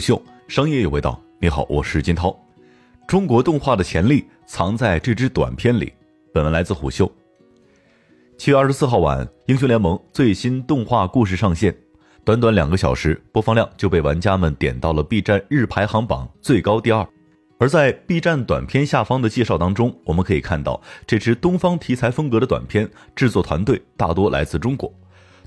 虎嗅，商业有味道。你好，我是金涛。中国动画的潜力藏在这支短片里。本文来自虎嗅。七月二十四号晚，《英雄联盟》最新动画故事上线，短短两个小时，播放量就被玩家们点到了 B 站日排行榜最高第二。而在 B 站短片下方的介绍当中，我们可以看到，这支东方题材风格的短片制作团队大多来自中国。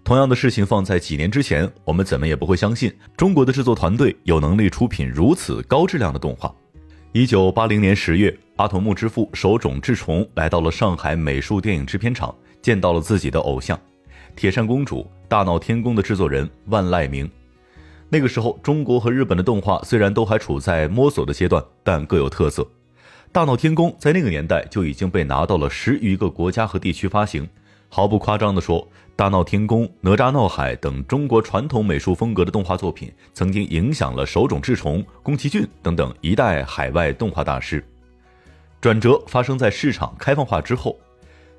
同样的事情放在几年之前，我们怎么也不会相信中国的制作团队有能力出品如此高质量的动画。一九八零年十月，阿童木之父手冢治虫来到了上海美术电影制片厂，见到了自己的偶像——铁扇公主、大闹天宫的制作人万籁鸣。那个时候，中国和日本的动画虽然都还处在摸索的阶段，但各有特色。大闹天宫在那个年代就已经被拿到了十余个国家和地区发行。毫不夸张地说，大闹天宫、哪吒闹海等中国传统美术风格的动画作品，曾经影响了手冢治虫、宫崎骏等等一代海外动画大师。转折发生在市场开放化之后，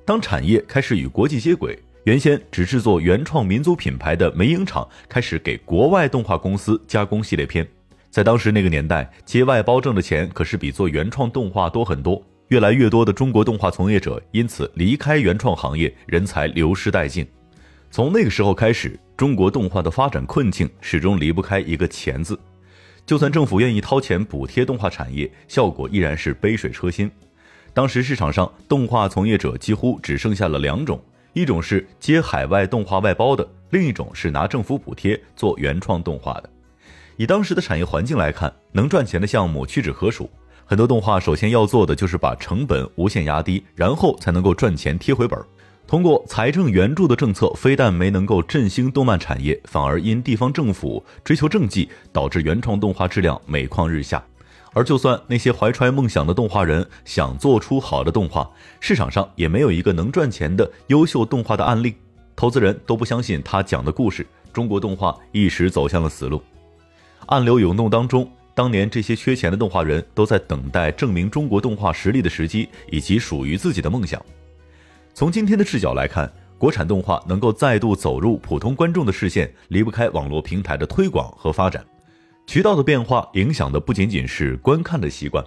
当产业开始与国际接轨，原先只制作原创民族品牌的美影厂开始给国外动画公司加工系列片。在当时那个年代，接外包挣的钱可是比做原创动画多很多。越来越多的中国动画从业者因此离开原创行业，人才流失殆尽。从那个时候开始，中国动画的发展困境始终离不开一个“钱”字。就算政府愿意掏钱补贴动画产业，效果依然是杯水车薪。当时市场上动画从业者几乎只剩下了两种：一种是接海外动画外包的，另一种是拿政府补贴做原创动画的。以当时的产业环境来看，能赚钱的项目屈指可数。很多动画首先要做的就是把成本无限压低，然后才能够赚钱贴回本。通过财政援助的政策，非但没能够振兴动漫产业，反而因地方政府追求政绩，导致原创动画质量每况日下。而就算那些怀揣梦想的动画人想做出好的动画，市场上也没有一个能赚钱的优秀动画的案例，投资人都不相信他讲的故事。中国动画一时走向了死路。暗流涌动当中。当年这些缺钱的动画人都在等待证明中国动画实力的时机，以及属于自己的梦想。从今天的视角来看，国产动画能够再度走入普通观众的视线，离不开网络平台的推广和发展。渠道的变化影响的不仅仅是观看的习惯，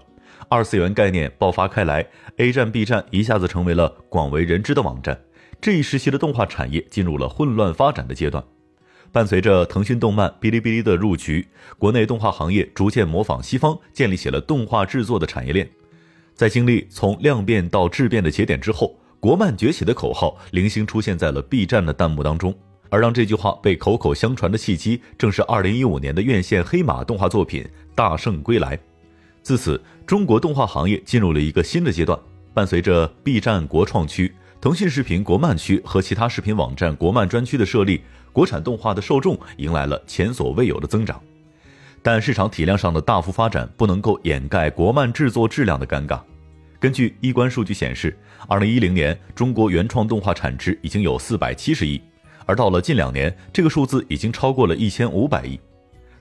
二次元概念爆发开来，A 站、B 站一下子成为了广为人知的网站。这一时期的动画产业进入了混乱发展的阶段。伴随着腾讯动漫、哔哩哔哩的入局，国内动画行业逐渐模仿西方，建立起了动画制作的产业链。在经历从量变到质变的节点之后，国漫崛起的口号零星出现在了 B 站的弹幕当中。而让这句话被口口相传的契机，正是2015年的院线黑马动画作品《大圣归来》。自此，中国动画行业进入了一个新的阶段。伴随着 B 站国创区、腾讯视频国漫区和其他视频网站国漫专区的设立。国产动画的受众迎来了前所未有的增长，但市场体量上的大幅发展不能够掩盖国漫制作质量的尴尬。根据一关数据显示，二零一零年中国原创动画产值已经有四百七十亿，而到了近两年，这个数字已经超过了一千五百亿。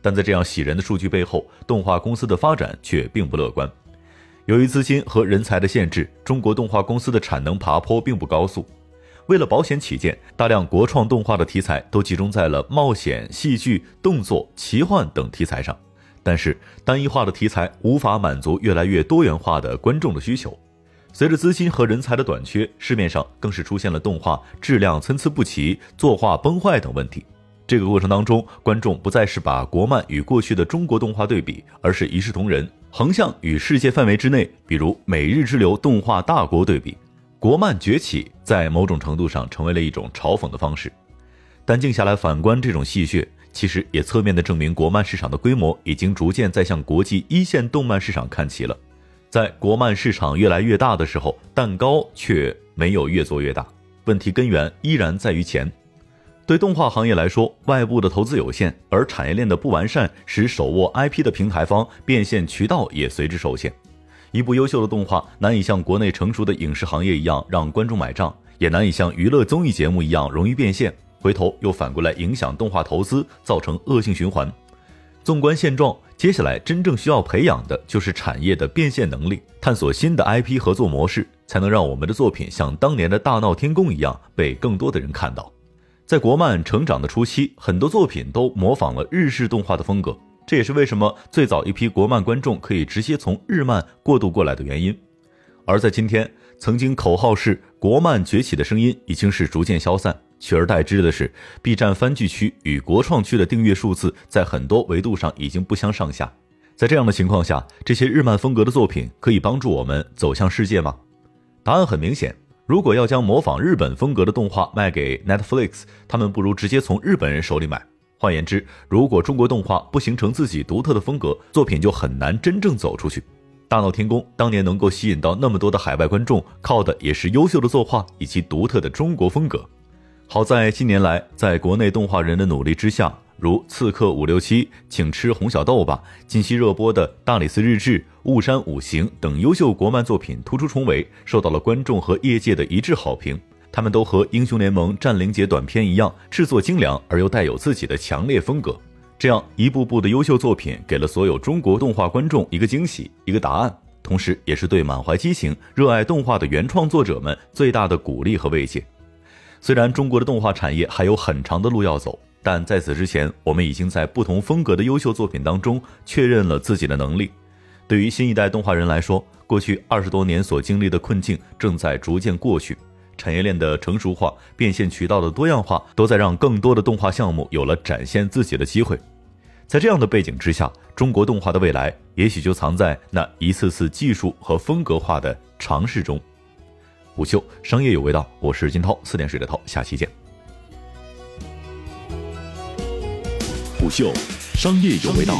但在这样喜人的数据背后，动画公司的发展却并不乐观。由于资金和人才的限制，中国动画公司的产能爬坡并不高速。为了保险起见，大量国创动画的题材都集中在了冒险、戏剧、动作、奇幻等题材上。但是，单一化的题材无法满足越来越多元化的观众的需求。随着资金和人才的短缺，市面上更是出现了动画质量参差不齐、作画崩坏等问题。这个过程当中，观众不再是把国漫与过去的中国动画对比，而是一视同仁，横向与世界范围之内，比如美日之流动画大国对比。国漫崛起，在某种程度上成为了一种嘲讽的方式，但静下来反观这种戏谑，其实也侧面的证明国漫市场的规模已经逐渐在向国际一线动漫市场看齐了。在国漫市场越来越大的时候，蛋糕却没有越做越大。问题根源依然在于钱。对动画行业来说，外部的投资有限，而产业链的不完善，使手握 IP 的平台方变现渠道也随之受限。一部优秀的动画难以像国内成熟的影视行业一样让观众买账，也难以像娱乐综艺节目一样容易变现，回头又反过来影响动画投资，造成恶性循环。纵观现状，接下来真正需要培养的就是产业的变现能力，探索新的 IP 合作模式，才能让我们的作品像当年的大闹天宫一样被更多的人看到。在国漫成长的初期，很多作品都模仿了日式动画的风格。这也是为什么最早一批国漫观众可以直接从日漫过渡过来的原因。而在今天，曾经口号是国漫崛起的声音已经是逐渐消散，取而代之的是 B 站番剧区与国创区的订阅数字在很多维度上已经不相上下。在这样的情况下，这些日漫风格的作品可以帮助我们走向世界吗？答案很明显，如果要将模仿日本风格的动画卖给 Netflix，他们不如直接从日本人手里买。换言之，如果中国动画不形成自己独特的风格，作品就很难真正走出去。大闹天宫当年能够吸引到那么多的海外观众，靠的也是优秀的作画以及独特的中国风格。好在近年来，在国内动画人的努力之下，如《刺客伍六七》《请吃红小豆吧》，近期热播的《大理寺日志》《雾山五行》等优秀国漫作品突出重围，受到了观众和业界的一致好评。他们都和《英雄联盟：战灵节》短片一样，制作精良而又带有自己的强烈风格。这样一部部的优秀作品，给了所有中国动画观众一个惊喜、一个答案，同时也是对满怀激情、热爱动画的原创作者们最大的鼓励和慰藉。虽然中国的动画产业还有很长的路要走，但在此之前，我们已经在不同风格的优秀作品当中确认了自己的能力。对于新一代动画人来说，过去二十多年所经历的困境正在逐渐过去。产业链的成熟化、变现渠道的多样化，都在让更多的动画项目有了展现自己的机会。在这样的背景之下，中国动画的未来也许就藏在那一次次技术和风格化的尝试中。虎嗅商业有味道，我是金涛，四点水的涛，下期见。虎嗅商业有味道，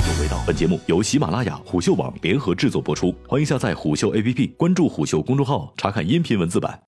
本节目由喜马拉雅、虎嗅网联合制作播出，欢迎下载虎嗅 APP，关注虎嗅公众号，查看音频文字版。